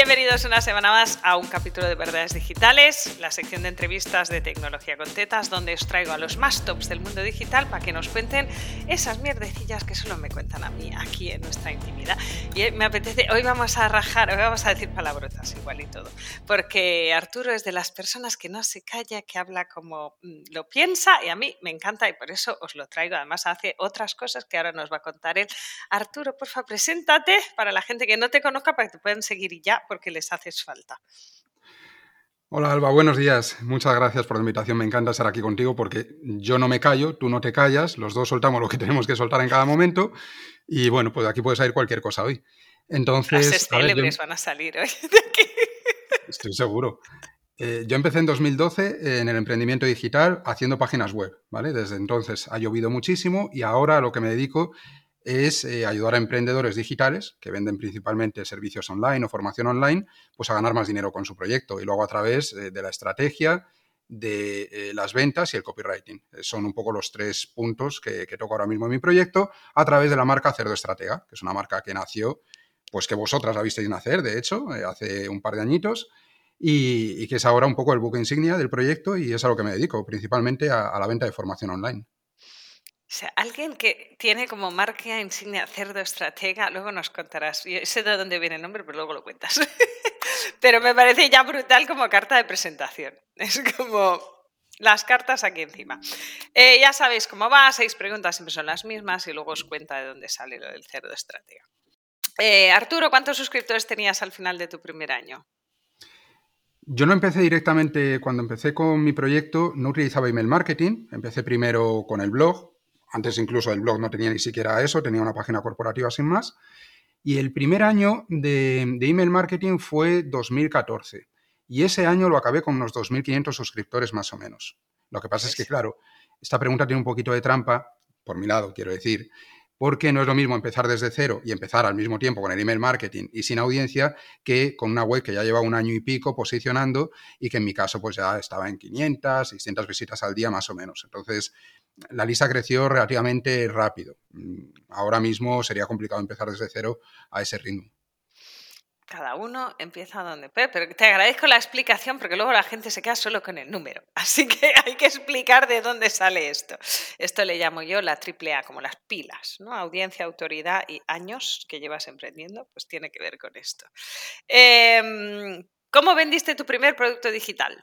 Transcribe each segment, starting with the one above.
Bienvenidos una semana más a un capítulo de Verdades Digitales, la sección de entrevistas de tecnología con tetas, donde os traigo a los más tops del mundo digital para que nos cuenten esas mierdecillas que solo me cuentan a mí aquí en nuestra intimidad. Y me apetece, hoy vamos a rajar, hoy vamos a decir palabrotas igual y todo, porque Arturo es de las personas que no se calla, que habla como mm, lo piensa y a mí me encanta y por eso os lo traigo. Además hace otras cosas que ahora nos va a contar él. Arturo, porfa, preséntate para la gente que no te conozca para que te puedan seguir y ya porque les haces falta. Hola Alba, buenos días. Muchas gracias por la invitación. Me encanta estar aquí contigo porque yo no me callo, tú no te callas, los dos soltamos lo que tenemos que soltar en cada momento y bueno, pues aquí puede salir cualquier cosa hoy. Entonces, Frases célebres van a salir hoy de aquí. Estoy seguro. Eh, yo empecé en 2012 en el emprendimiento digital haciendo páginas web, ¿vale? Desde entonces ha llovido muchísimo y ahora a lo que me dedico es eh, ayudar a emprendedores digitales que venden principalmente servicios online o formación online, pues a ganar más dinero con su proyecto y luego a través eh, de la estrategia, de eh, las ventas y el copywriting. Son un poco los tres puntos que, toco ahora mismo en mi proyecto a través de la marca Cerdo Estratega, que es una marca que nació, pues que vosotras la visteis nacer, de hecho, hace un par de añitos. Y, que es ahora un poco el buque insignia del proyecto y es a lo que me dedico, principalmente a la venta de formación online. O sea, alguien que tiene como marca insignia cerdo estratega, luego nos contarás. Yo sé de dónde viene el nombre, pero luego lo cuentas. pero me parece ya brutal como carta de presentación. Es como las cartas aquí encima. Eh, ya sabéis cómo va, seis preguntas siempre son las mismas y luego os cuenta de dónde sale lo del cerdo estratega. Eh, Arturo, ¿cuántos suscriptores tenías al final de tu primer año? Yo no empecé directamente, cuando empecé con mi proyecto, no utilizaba email marketing, empecé primero con el blog, antes incluso el blog no tenía ni siquiera eso, tenía una página corporativa sin más. Y el primer año de, email marketing fue 2014. Y ese año lo acabé con unos 2.500 suscriptores más o menos. Lo que pasa es que, claro, esta pregunta tiene un poquito de trampa, por mi lado, quiero decir, porque no es lo mismo empezar desde cero y empezar al mismo tiempo con el email marketing y sin audiencia que con una web que ya lleva un año y pico posicionando y que en mi caso pues ya estaba en 500, 600 visitas al día más o menos. Entonces, la lista creció relativamente rápido. Mm, ahora mismo sería complicado empezar desde cero a ese ritmo. Cada uno empieza donde puede, pero te agradezco la explicación porque luego la gente se queda solo con el número. Así que hay que explicar de dónde sale esto. Esto le llamo yo la triple A, como las pilas, ¿no? Audiencia, autoridad y años que llevas emprendiendo, pues tiene que ver con esto. Em, ¿Cómo vendiste tu primer producto digital?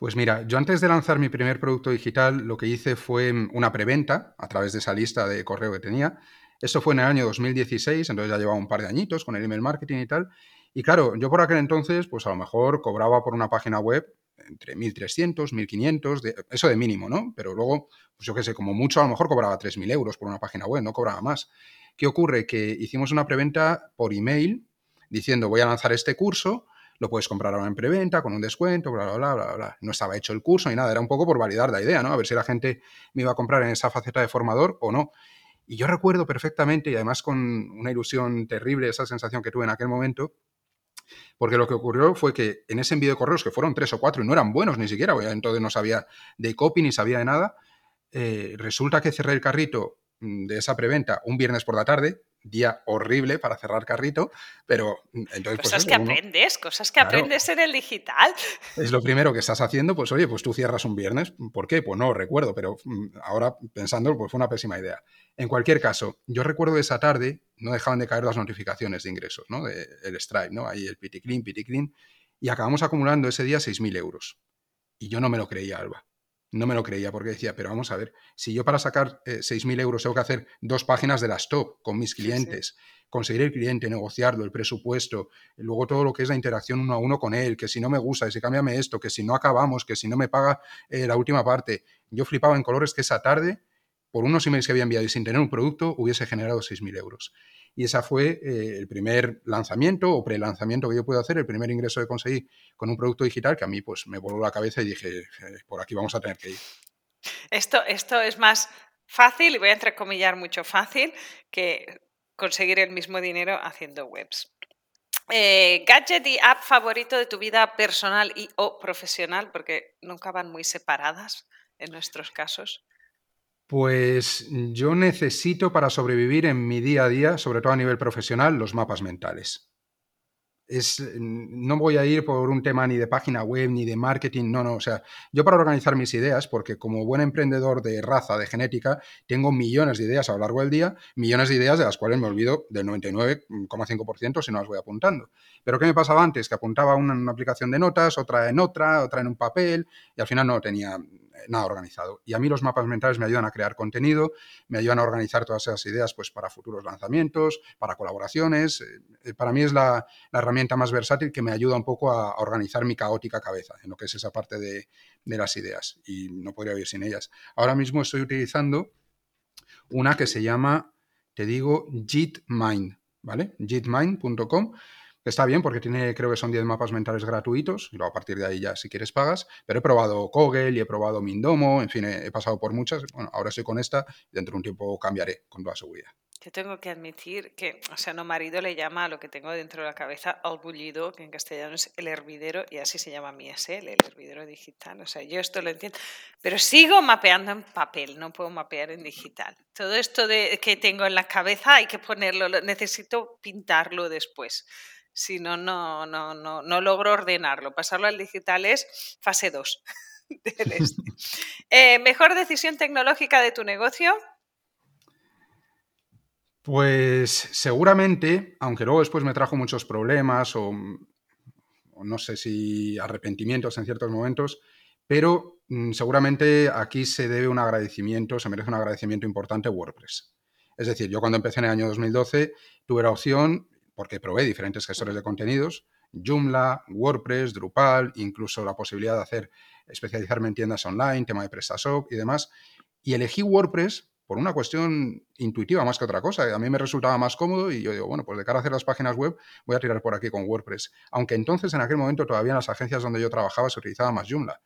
Pues mira, yo antes de lanzar mi primer producto digital, lo que hice fue mm, una preventa a través de esa lista de correo que tenía. Esto fue en el año 2016, entonces ya llevaba un par de añitos con el email marketing y tal. Y claro, yo por aquel entonces, pues a lo mejor cobraba por una página web entre 1.300, 1.500, eso de mínimo, ¿no? Pero luego, pues yo qué sé, como mucho a lo mejor cobraba 3.000 euros por una página web, no cobraba más. ¿Qué ocurre? Que hicimos una preventa por email diciendo voy a lanzar este curso, lo puedes comprar ahora en preventa con un descuento, bla, bla, bla, bla, bla. No estaba hecho el curso ni nada, era un poco por validar la idea, ¿no? A ver si la gente me iba a comprar en esa faceta de formador o no. Y yo recuerdo perfectamente, y además con una ilusión terrible, esa sensación que tuve en aquel momento, porque lo que ocurrió fue que en ese envío de correos, que fueron tres o cuatro y no eran buenos ni siquiera, entonces no sabía de copy ni sabía de nada, eh, resulta que cerré el carrito mm, de esa preventa un viernes por la tarde, día horrible para cerrar carrito, pero mm, entonces... Pues cosas que aprendes, cosas que aprendes en el digital. Es lo primero que estás haciendo, pues oye, pues tú cierras un viernes, ¿por qué? Pues no recuerdo, pero mm, ahora pensando, pues fue una pésima idea. En cualquier caso, yo recuerdo esa tarde, no dejaban de caer las notificaciones de ingresos, ¿no? De, el Stripe, ¿no? Ahí el piticlin, piticlin, y acabamos acumulando ese día 6.000 euros. Y yo no me lo creía, Alba no me lo creía porque decía, pero vamos a ver, si yo para sacar 6.000 eh, euros tengo que hacer dos páginas de la stop con mis clientes, conseguir el cliente, negociarlo, el presupuesto, luego todo lo que es la interacción uno a uno con él, que si no me gusta, que si cámbiame esto, que si no acabamos, que si no me paga eh, la última parte. Yo flipaba en colores que esa tarde, por unos emails que había enviado y sin tener un producto, hubiese generado 6.000 euros. Y esa fue eh, el primer lanzamiento o pre-lanzamiento que yo pude hacer, el primer ingreso que conseguí con un producto digital que a mí pues me voló la cabeza y dije, eh, por aquí vamos a tener que ir. Esto, esto es más fácil, y voy a entrecomillar mucho fácil, que conseguir el mismo dinero haciendo webs. Eh, gadget y app favorito de tu vida personal y o profesional, porque nunca van muy separadas en nuestros casos. Pues yo necesito para sobrevivir en mi día a día, sobre todo a nivel profesional, los mapas mentales. es, no voy a ir por un tema ni de página web ni de marketing, no, no, o sea, yo para organizar mis ideas, porque como buen emprendedor de raza, de genética, tengo millones de ideas a lo largo del día, millones de ideas de las cuales me olvido del 99,5% si no las voy apuntando. Pero ¿qué me pasaba antes? Que apuntaba una en una aplicación de notas, otra en otra, otra en un papel, y al final no tenía nada organizado. Y a mí los mapas mentales me ayudan a crear contenido, me ayudan a organizar todas esas ideas pues, para futuros lanzamientos, para colaboraciones. Eh, eh, para mí es la, herramienta más versátil que me ayuda un poco a, organizar mi caótica cabeza en lo que es esa parte de, de las ideas. Y no podría vivir sin ellas. Ahora mismo estoy utilizando una que se llama, te digo, JitMind, ¿vale? JitMind.com Está bien porque tiene, creo que son 10 mapas mentales gratuitos, y luego a partir de ahí ya si quieres pagas, pero he probado Kogel y he probado Mindomo, en fin, he, pasado por muchas, bueno, ahora estoy con esta, y dentro de un tiempo cambiaré con toda seguridad. Yo tengo que admitir que, o sea, no marido le llama a lo que tengo dentro de la cabeza al bullido, que en castellano es el hervidero, y así se llama mi SL, el hervidero digital. O sea, yo esto lo entiendo, pero sigo mapeando en papel, no puedo mapear en digital. Todo esto de, que tengo en la cabeza hay que ponerlo, necesito pintarlo después si no, no, no, no, logro ordenarlo. Pasarlo al digital es fase 2 este. eh, ¿Mejor decisión tecnológica de tu negocio? Pues seguramente, aunque luego después me trajo muchos problemas o, no sé si arrepentimientos en ciertos momentos, pero mm, seguramente aquí se debe un agradecimiento, se merece un agradecimiento importante WordPress. Es decir, yo cuando empecé en el año 2012 tuve la opción porque probé diferentes gestores de contenidos, Joomla, WordPress, Drupal, incluso la posibilidad de hacer especializarme en tiendas online, tema de PrestaShop y demás. Y elegí WordPress por una cuestión intuitiva más que otra cosa. A mí me resultaba más cómodo y yo digo, bueno, pues de cara a hacer las páginas web voy a tirar por aquí con WordPress. Aunque entonces en aquel momento todavía en las agencias donde yo trabajaba se utilizaba más Joomla.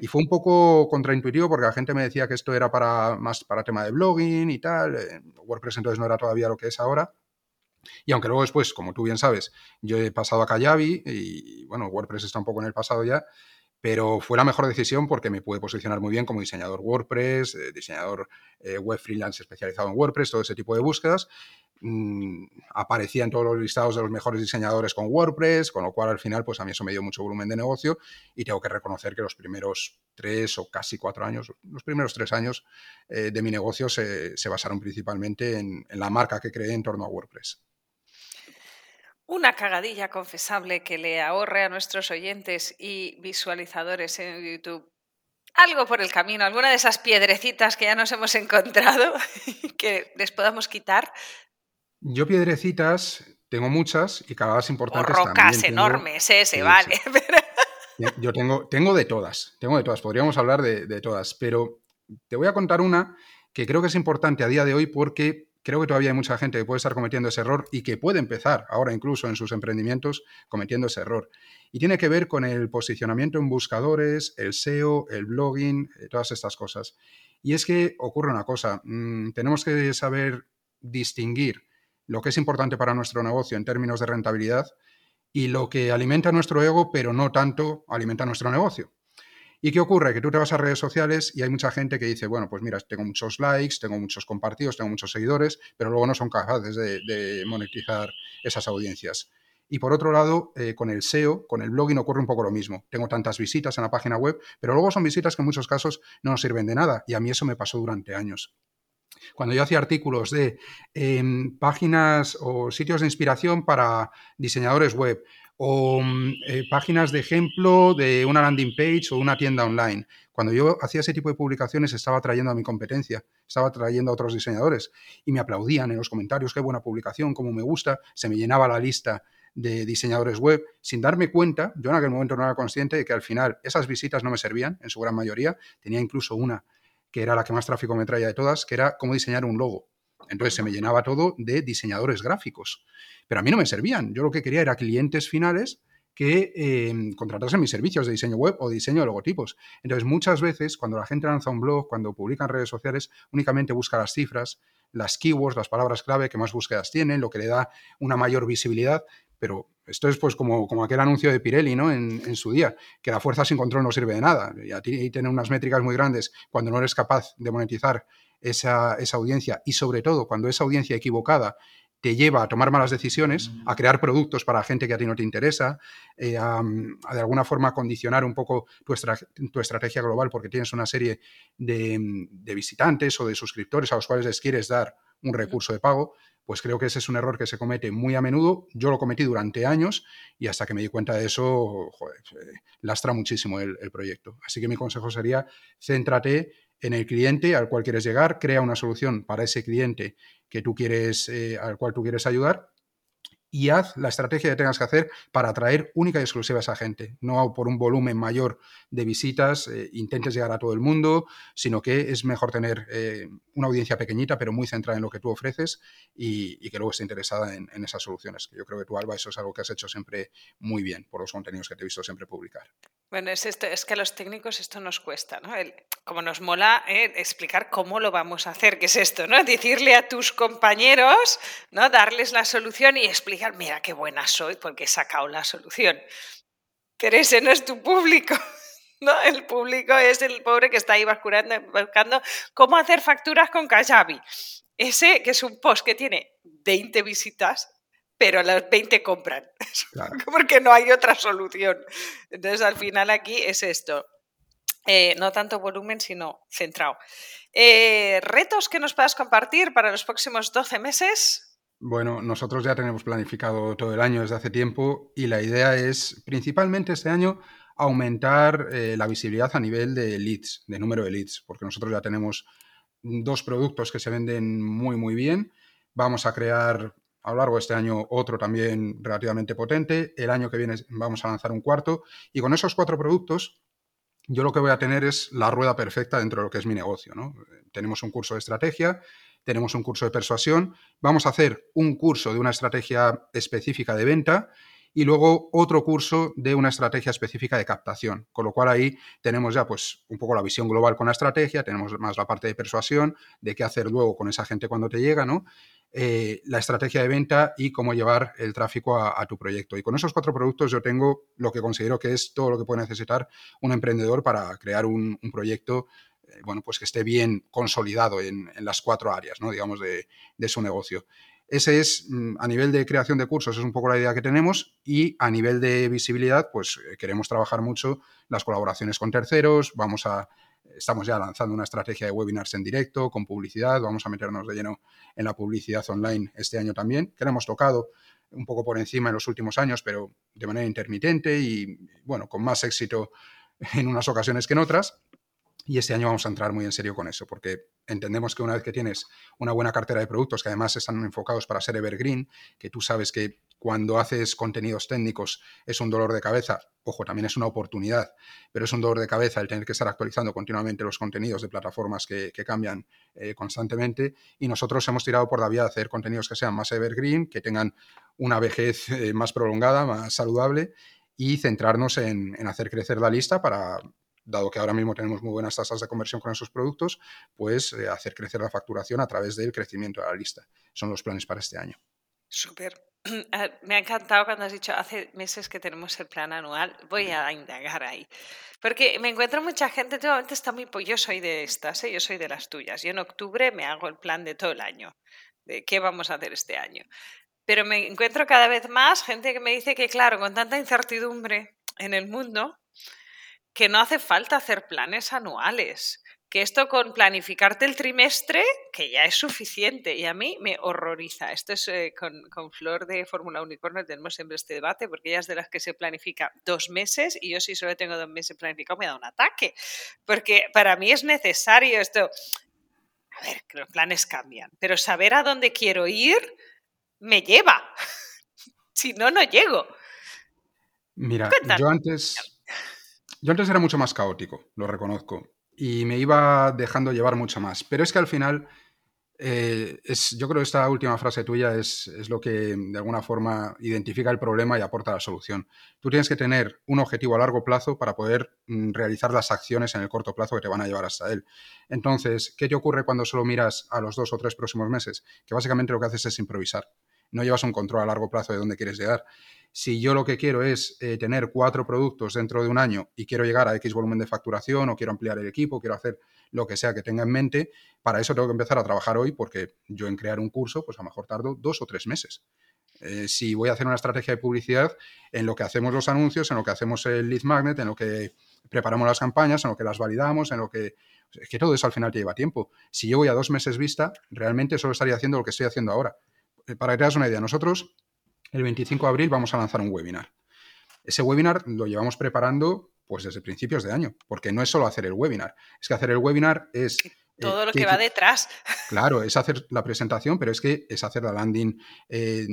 Y fue un poco contraintuitivo porque la gente me decía que esto era para más para tema de blogging y tal. Eh, WordPress entonces no era todavía lo que es ahora. Y aunque luego después, como tú bien sabes, yo he pasado a Kajabi y bueno, WordPress está un poco en el pasado ya, pero fue la mejor decisión porque me pude posicionar muy bien como diseñador WordPress, eh, diseñador eh, web freelance especializado en WordPress, todo ese tipo de búsquedas. Mm, aparecía en todos los listados de los mejores diseñadores con WordPress, con lo cual al final pues a mí eso me dio mucho volumen de negocio y tengo que reconocer que los primeros tres o casi cuatro años, los primeros tres años eh, de mi negocio se, basaron principalmente en la marca que creé en torno a WordPress. Una cagadilla confesable que le ahorre a nuestros oyentes y visualizadores en YouTube algo por el camino, alguna de esas piedrecitas que ya nos hemos encontrado que les podamos quitar. Yo piedrecitas tengo muchas y cada vez importantes. O rocas enormes, ese, vale. Yo tengo, tengo de todas, tengo de todas, podríamos hablar de, de todas, pero te voy a contar una que creo que es importante a día de hoy porque creo que todavía hay mucha gente que puede estar cometiendo ese error y que puede empezar ahora incluso en sus emprendimientos cometiendo ese error. Y tiene que ver con el posicionamiento en buscadores, el SEO, el blogging, eh, todas estas cosas. Y es que ocurre una cosa, mm, tenemos que saber distinguir lo que es importante para nuestro negocio en términos de rentabilidad y lo que alimenta nuestro ego, pero no tanto alimenta nuestro negocio. ¿Y qué ocurre? Que tú te vas a redes sociales y hay mucha gente que dice, bueno, pues mira, tengo muchos likes, tengo muchos compartidos, tengo muchos seguidores, pero luego no son capaces de, monetizar esas audiencias. Y por otro lado, eh, con el SEO, con el blogging ocurre un poco lo mismo. Tengo tantas visitas en la página web, pero luego son visitas que en muchos casos no nos sirven de nada. Y a mí eso me pasó durante años. Cuando yo hacía artículos de em, páginas o sitios de inspiración para diseñadores web, o mm, eh, páginas de ejemplo de una landing page o una tienda online. Cuando yo hacía ese tipo de publicaciones estaba trayendo a mi competencia, estaba trayendo a otros diseñadores y me aplaudían en los comentarios, qué buena publicación, cómo me gusta, se me llenaba la lista de diseñadores web, sin darme cuenta, yo en aquel momento no era consciente de que al final esas visitas no me servían, en su gran mayoría, tenía incluso una que era la que más tráfico me traía de todas, que era cómo diseñar un logo. Entonces se me llenaba todo de diseñadores gráficos pero a mí no me servían. Yo lo que quería era clientes finales que eh, contratasen mis servicios de diseño web o diseño de logotipos. Entonces, muchas veces, cuando la gente lanza un blog, cuando publica en redes sociales, únicamente busca las cifras, las keywords, las palabras clave que más búsquedas tienen, lo que le da una mayor visibilidad. Pero esto es pues como, como aquel anuncio de Pirelli ¿no? En, su día, que la fuerza sin control no sirve de nada. Y a ti tener unas métricas muy grandes cuando no eres capaz de monetizar esa, esa audiencia y sobre todo cuando esa audiencia equivocada te lleva a tomar malas decisiones, a crear productos para gente que a ti no te interesa, eh, a, de alguna forma condicionar un poco tu, estrategia global porque tienes una serie de, de visitantes o de suscriptores a los cuales les quieres dar un recurso de pago, pues creo que ese es un error que se comete muy a menudo. Yo lo cometí durante años y hasta que me di cuenta de eso, joder, eh, lastra muchísimo el, proyecto. Así que mi consejo sería, céntrate en el cliente al cual quieres llegar, crea una solución para ese cliente que tú quieres, eh, al cual tú quieres ayudar y haz la estrategia que tengas que hacer para atraer única y exclusiva a esa gente. No por un volumen mayor de visitas eh, intentes llegar a todo el mundo, sino que es mejor tener eh, una audiencia pequeñita, pero muy centrada en lo que tú ofreces y, que luego esté interesada en, esas soluciones. Yo creo que tú, Alba, eso es algo que has hecho siempre muy bien por los contenidos que te he visto siempre publicar. Bueno, es, esto, es que a los técnicos esto nos cuesta, ¿no? como nos mola eh, explicar cómo lo vamos a hacer, que es esto, ¿no? Decirle a tus compañeros, ¿no? Darles la solución y explicar, mira qué buena soy porque he sacado la solución. Pero ese no es tu público. ¿no? El público es el pobre que está ahí buscando, buscando cómo hacer facturas con Kajabi. Ese que es un post que tiene 20 visitas pero las 20 compran, porque no hay otra solución. Entonces, al final aquí es esto. Eh, no tanto volumen, sino centrado. Eh, ¿Retos que nos puedas compartir para los próximos 12 meses? Bueno, nosotros ya tenemos planificado todo el año desde hace tiempo y la idea es, principalmente este año, aumentar eh, la visibilidad a nivel de leads, de número de leads, porque nosotros ya tenemos dos productos que se venden muy, muy bien. Vamos a crear a lo largo de este año otro también relativamente potente. El año que viene vamos a lanzar un cuarto. Y con esos cuatro productos, yo lo que voy a tener es la rueda perfecta dentro de lo que es mi negocio. Tenemos un curso de estrategia, tenemos un curso de persuasión, vamos a hacer un curso de una estrategia específica de venta y luego otro curso de una estrategia específica de captación. Con lo cual ahí tenemos ya pues un poco la visión global con la estrategia, tenemos más la parte de persuasión, de qué hacer luego con esa gente cuando te llega, ¿no? Eh, la estrategia de venta y cómo llevar el tráfico a, tu proyecto. Y con esos cuatro productos yo tengo lo que considero que es todo lo que puede necesitar un emprendedor para crear un, proyecto bueno, pues que esté bien consolidado en, las cuatro áreas, ¿no? digamos, de, su negocio. Ese es, mm, a nivel de creación de cursos, es un poco la idea que tenemos y a nivel de visibilidad, pues eh, queremos trabajar mucho las colaboraciones con terceros, vamos a estamos ya lanzando una estrategia de webinars en directo, con publicidad, vamos a meternos de lleno en la publicidad online este año también, que la hemos tocado un poco por encima en los últimos años, pero de manera intermitente y, bueno, con más éxito en unas ocasiones que en otras. Y este año vamos a entrar muy en serio con eso, porque entendemos que una vez que tienes una buena cartera de productos que además están enfocados para ser evergreen, que tú sabes que cuando haces contenidos técnicos es un dolor de cabeza, ojo, también es una oportunidad, pero es un dolor de cabeza el tener que estar actualizando continuamente los contenidos de plataformas que, cambian eh, constantemente y nosotros hemos tirado por la vía de hacer contenidos que sean más evergreen, que tengan una vejez eh, más prolongada, más saludable y centrarnos en, hacer crecer la lista para, dado que ahora mismo tenemos muy buenas tasas de conversión con esos productos, pues eh, hacer crecer la facturación a través del crecimiento de la lista. Son los planes para este año. Súper. Ah, me ha encantado cuando has dicho hace meses que tenemos el plan anual. Voy a indagar ahí. Porque me encuentro mucha gente, últimamente está muy. Yo soy de estas, ¿eh? yo soy de las tuyas. Yo en octubre me hago el plan de todo el año, de qué vamos a hacer este año. Pero me encuentro cada vez más gente que me dice que, claro, con tanta incertidumbre en el mundo, que no hace falta hacer planes anuales que esto con planificarte el trimestre, que ya es suficiente y a mí me horroriza. Esto es eh, con, con, Flor de Fórmula Unicornio, tenemos siempre este debate, porque ella es de las que se planifica dos meses y yo si solo tengo dos meses planificados me da un ataque, porque para mí es necesario esto. A ver, que los planes cambian, pero saber a dónde quiero ir me lleva. si no, no llego. Mira, yo antes, yo antes era mucho más caótico, lo reconozco y me iba dejando llevar mucho más. Pero es que al final, eh, yo creo que esta última frase tuya es, es, lo que de alguna forma identifica el problema y aporta la solución. Tú tienes que tener un objetivo a largo plazo para poder mm, realizar las acciones en el corto plazo que te van a llevar hasta él. Entonces, ¿qué te ocurre cuando solo miras a los dos o tres próximos meses? Que básicamente lo que haces es improvisar no llevas un control a largo plazo de dónde quieres llegar. Si yo lo que quiero es eh, tener cuatro productos dentro de un año y quiero llegar a X volumen de facturación o quiero ampliar el equipo, quiero hacer lo que sea que tenga en mente, para eso tengo que empezar a trabajar hoy porque yo en crear un curso, pues a lo mejor tardo dos o tres meses. Eh, si voy a hacer una estrategia de publicidad, en lo que hacemos los anuncios, en lo que hacemos el lead magnet, en lo que preparamos las campañas, en lo que las validamos, en lo que... Es que todo eso al final te lleva tiempo. Si yo voy a dos meses vista, realmente solo estaría haciendo lo que estoy haciendo ahora. Eh, para que te hagas una idea, nosotros el 25 de abril vamos a lanzar un webinar. Ese webinar lo llevamos preparando pues desde principios de año, porque no es solo hacer el webinar, es que hacer el webinar es... Eh, todo lo que, va detrás. Claro, es hacer la presentación, pero es que es hacer la landing eh,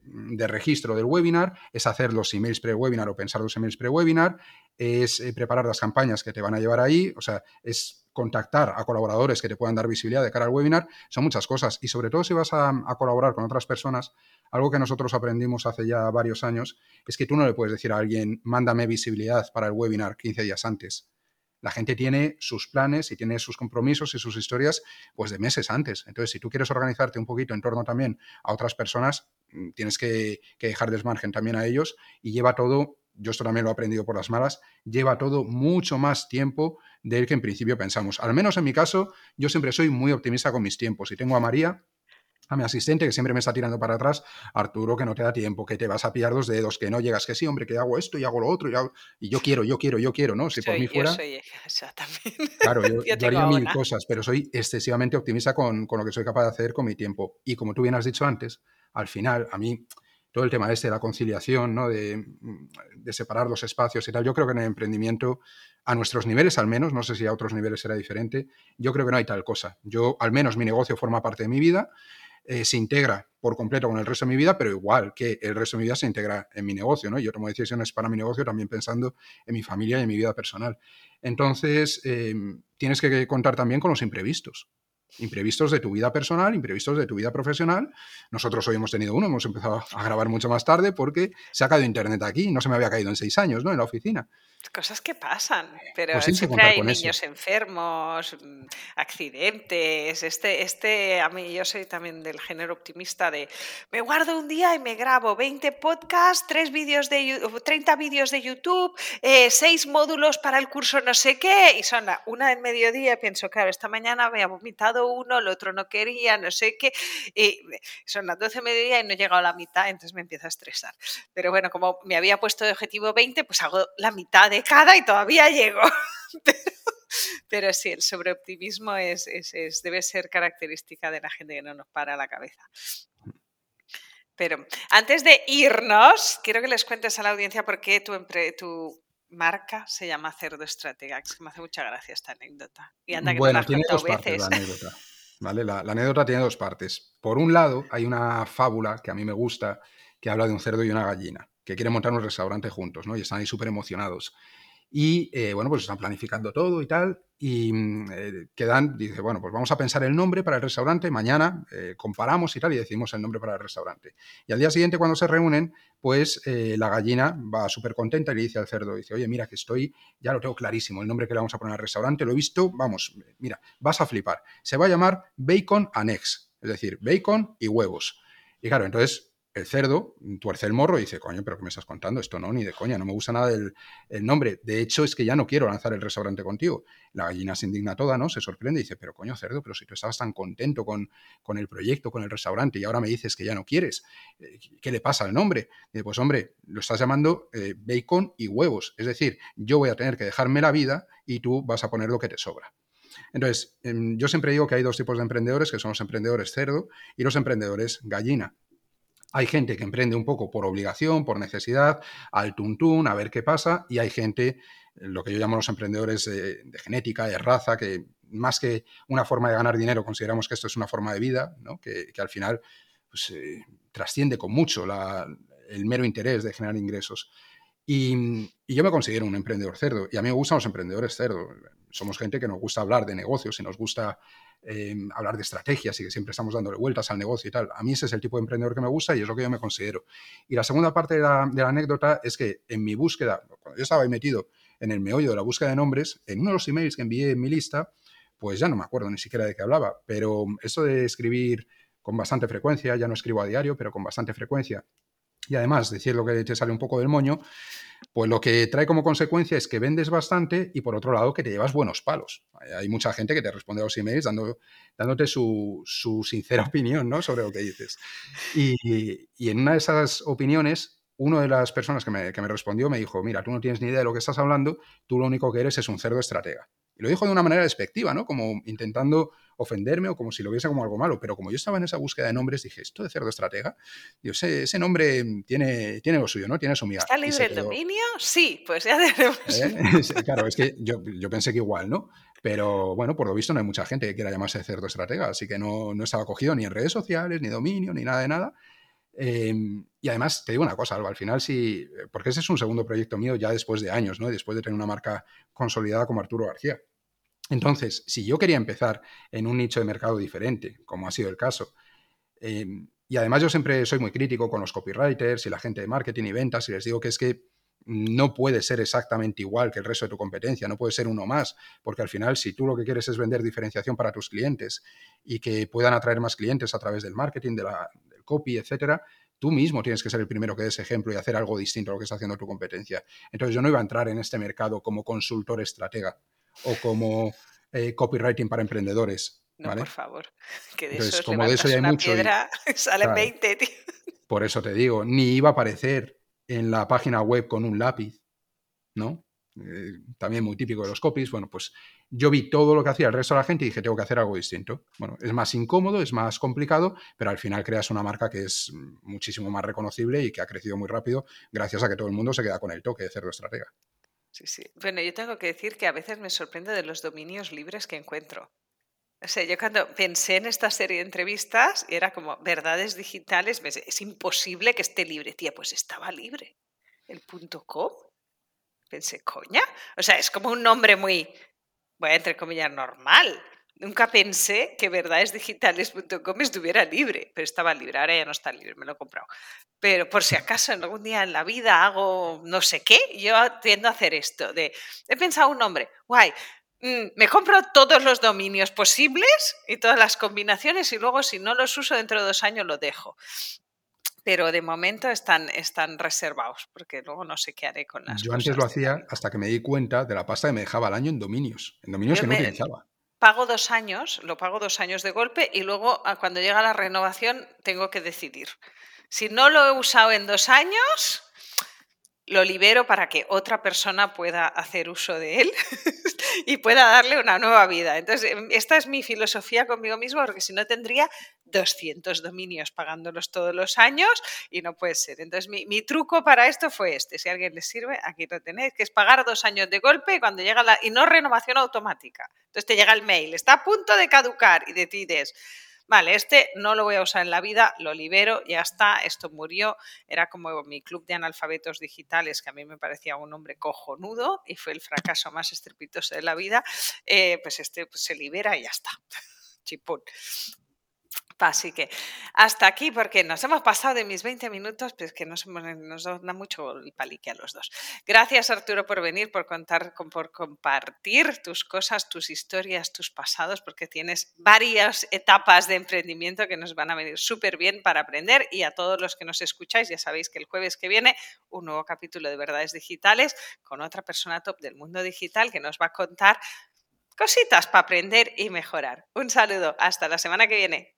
de registro del webinar, es hacer los emails pre-webinar o pensar los emails pre-webinar, es eh, preparar las campañas que te van a llevar ahí, o sea, es contactar a colaboradores que te puedan dar visibilidad de cara al webinar, son muchas cosas. Y sobre todo si vas a, colaborar con otras personas, algo que nosotros aprendimos hace ya varios años es que tú no le puedes decir a alguien, mándame visibilidad para el webinar 15 días antes. La gente tiene sus planes y tiene sus compromisos y sus historias pues de meses antes. Entonces, si tú quieres organizarte un poquito en torno también a otras personas, mm, tienes que, que dejarles también a ellos y lleva todo, yo esto también lo he aprendido por las malas, lleva todo mucho más tiempo del que en principio pensamos. Al menos en mi caso, yo siempre soy muy optimista con mis tiempos y tengo a María a mi asistente que siempre me está tirando para atrás, Arturo, que no te da tiempo, que te vas a pillar dos dedos, que no llegas, que sí, hombre, que hago esto y hago lo otro, y, yo quiero, yo quiero, yo quiero, ¿no? Si por mí fuera... Soy, Claro, yo, haría mil cosas, pero soy excesivamente optimista con, con, lo que soy capaz de hacer con mi tiempo. Y como tú bien has dicho antes, al final, a mí, todo el tema este de la conciliación, ¿no? De, de separar los espacios y tal, yo creo que en el emprendimiento, a nuestros niveles al menos, no sé si a otros niveles será diferente, yo creo que no hay tal cosa. Yo, al menos, mi negocio forma parte de mi vida eh, se integra por completo con el resto de mi vida, pero igual que el resto de mi vida se integra en mi negocio, ¿no? Yo tomo decisiones para mi negocio también pensando en mi familia y en mi vida personal. Entonces, em, tienes que contar también con los imprevistos. Imprevistos de tu vida personal, imprevistos de tu vida profesional. Nosotros hoy hemos tenido uno, hemos empezado a grabar mucho más tarde porque se ha caído internet aquí, no se me había caído en seis años, ¿no? En la oficina. Cosas que pasan, pero pues siempre hay niños enfermos, mm, accidentes. Este, este, a mí yo soy también del género optimista de me guardo un día y me grabo 20 podcasts, 3 vídeos de 30 vídeos de YouTube, eh, 6 módulos para el curso no sé qué, y son la una del mediodía y pienso, claro, esta mañana había vomitado uno, el otro no quería, no sé qué, y son las 12 del mediodía y no he llegado a la mitad, entonces me empiezo a estresar. Pero bueno, como me había puesto de objetivo 20, pues hago la mitad de cada y todavía llego. Pero, sí, el sobreoptimismo es, es, debe ser característica de la gente que no nos para la cabeza. Pero antes de irnos, quiero que les cuentes a la audiencia por qué tu, tu marca se llama Cerdo Estratega, que me hace mucha gracia esta anécdota. Y anda que bueno, tiene dos partes la anécdota. ¿vale? La, la, anécdota tiene dos partes. Por un lado, hay una fábula que a mí me gusta, que habla de un cerdo y una gallina, que quieren montar un restaurante juntos, ¿no? Y están ahí súper emocionados. Y eh, bueno, pues están planificando todo y tal. Y mm, eh, quedan, dice, bueno, pues vamos a pensar el nombre para el restaurante. Mañana eh, comparamos y tal y decidimos el nombre para el restaurante. Y al día siguiente, cuando se reúnen, pues la gallina va súper contenta y le dice al cerdo, dice, oye, mira que estoy, ya lo tengo clarísimo, el nombre que le vamos a poner al restaurante, lo he visto, vamos, mira, vas a flipar. Se va a llamar Bacon Annex, es decir, bacon y huevos. Y claro, entonces el cerdo tuerce el morro y dice, coño, pero ¿qué me estás contando? Esto no, ni de coña, no me gusta nada el, nombre. De hecho, es que ya no quiero lanzar el restaurante contigo. La gallina se indigna toda, ¿no? Se sorprende y dice, pero coño, cerdo, pero si tú estabas tan contento con, con el proyecto, con el restaurante, y ahora me dices que ya no quieres, eh, ¿qué le pasa al nombre? dice, pues hombre, lo estás llamando eh, bacon y huevos. Es decir, yo voy a tener que dejarme la vida y tú vas a poner lo que te sobra. Entonces, em, yo siempre digo que hay dos tipos de emprendedores, que son los emprendedores cerdo y los emprendedores gallina. Hay gente que emprende un poco por obligación, por necesidad, al tuntún, a ver qué pasa, y hay gente, lo que yo llamo los emprendedores de, genética, de raza, que más que una forma de ganar dinero, consideramos que esto es una forma de vida, ¿no? que, al final pues, eh, trasciende con mucho el mero interés de generar ingresos. Y, y, yo me considero un emprendedor cerdo, y a mí me gustan los emprendedores cerdo. Somos gente que nos gusta hablar de negocios y nos gusta Em, hablar de estrategias y que siempre estamos dándole vueltas al negocio y tal. A mí ese es el tipo de emprendedor que me gusta y es lo que yo me considero. Y la segunda parte de la, anécdota es que en mi búsqueda, cuando yo estaba ahí metido en el meollo de la búsqueda de nombres, en uno de los emails que envié en mi lista, pues ya no me acuerdo ni siquiera de qué hablaba, pero eso de escribir con bastante frecuencia, ya no escribo a diario, pero con bastante frecuencia. Y además, decir lo que te sale un poco del moño, pues lo que trae como consecuencia es que vendes bastante y por otro lado que te llevas buenos palos. Hay mucha gente que te responde a los emails dando, dándote su, sincera opinión ¿no? sobre lo que dices. Y, en una de esas opiniones, una de las personas que me, que me respondió me dijo, mira, tú no tienes ni idea de lo que estás hablando, tú lo único que eres es un cerdo estratega. Y lo dijo de una manera despectiva, ¿no? Como intentando ofenderme o como si lo viese como algo malo. Pero como yo estaba en esa búsqueda de nombres, dije, esto de cerdo estratega, digo, ese, ese nombre tiene, tiene lo suyo, ¿no? Tiene su miga. ¿Está libre el dominio? Sí, pues ya tenemos. ¿Eh? claro, es que yo, pensé que igual, ¿no? Pero bueno, por lo visto no hay mucha gente que quiera llamarse cerdo estratega, así que no, no estaba cogido ni en redes sociales, ni dominio, ni nada de nada. Em, y además, te digo una cosa, Alba, al final sí, porque ese es un segundo proyecto mío ya después de años, ¿no? Después de tener una marca consolidada como Arturo García. Entonces, si yo quería empezar en un nicho de mercado diferente, como ha sido el caso, em, y además yo siempre soy muy crítico con los copywriters y la gente de marketing y ventas y les digo que es que no puede ser exactamente igual que el resto de tu competencia, no puede ser uno más, porque al final si tú lo que quieres es vender diferenciación para tus clientes y que puedan atraer más clientes a través del marketing, de la, del copy, etcétera, tú mismo tienes que ser el primero que des ejemplo y hacer algo distinto a lo que está haciendo tu competencia. Entonces yo no iba a entrar en este mercado como consultor estratega o como eh, copywriting para emprendedores. No, por favor. Que de eso como de eso ya hay mucho. salen 20, tío. Por eso te digo, ni iba a aparecer en la página web con un lápiz, ¿no? Eh, también muy típico de los copies. Bueno, pues yo vi todo lo que hacía el resto de la gente y dije, tengo que hacer algo distinto. Bueno, es más incómodo, es más complicado, pero al final creas una marca que es muchísimo más reconocible y que ha crecido muy rápido gracias a que todo el mundo se queda con el toque de cerdo estratega. Sí, sí. Bueno, yo tengo que decir que a veces me sorprende de los dominios libres que encuentro. O sea, yo cuando pensé en esta serie de entrevistas, era como verdades digitales, es imposible que esté libre. Tía, pues estaba libre. El punto com. Pensé, coña. O sea, es como un nombre muy, bueno, entre comillas, normal. Nunca pensé que verdadesdigitales.com estuviera libre, pero estaba libre, ahora ya no está libre, me lo he comprado. Pero por si acaso en algún día en la vida hago no sé qué, yo tiendo a hacer esto, de, he pensado un nombre, guay, mm, me compro todos los dominios posibles y todas las combinaciones y luego si no los uso dentro de dos años lo dejo. Pero de momento están, están reservados, porque luego no sé qué haré con las Yo antes lo hacía hasta que me di cuenta de la pasta que me dejaba al año en dominios, en dominios que no utilizaba pago dos años, lo pago dos años de golpe y luego ah, cuando llega la renovación tengo que decidir. Si no lo he usado en dos años, lo libero para que otra persona pueda hacer uso de él y pueda darle una nueva vida. Entonces, em, esta es mi filosofía conmigo mismo, porque si no tendría 200 dominios pagándolos todos los años y no puede ser. Entonces, mi, truco para esto fue este. Si a alguien le sirve, aquí lo tenéis, que es pagar dos años de golpe y cuando llega la... y no renovación automática. Entonces te llega el mail, está a punto de caducar y decides vale, este no lo voy a usar en la vida, lo libero, ya está, esto murió. Era como mi club de analfabetos digitales, que a mí me parecía un hombre cojonudo y fue el fracaso más estrepitoso de la vida. Eh, pues este pues, se libera y ya está. Chipón. Así que hasta aquí, porque nos hemos pasado de mis 20 minutos, pues que nos, da mucho el palique a los dos. Gracias, Arturo, por venir, por contar, por compartir tus cosas, tus historias, tus pasados, porque tienes varias etapas de emprendimiento que nos van a venir súper bien para aprender. Y a todos los que nos escucháis, ya sabéis que el jueves que viene, un nuevo capítulo de Verdades Digitales con otra persona top del mundo digital que nos va a contar cositas para aprender y mejorar. Un saludo, hasta la semana que viene.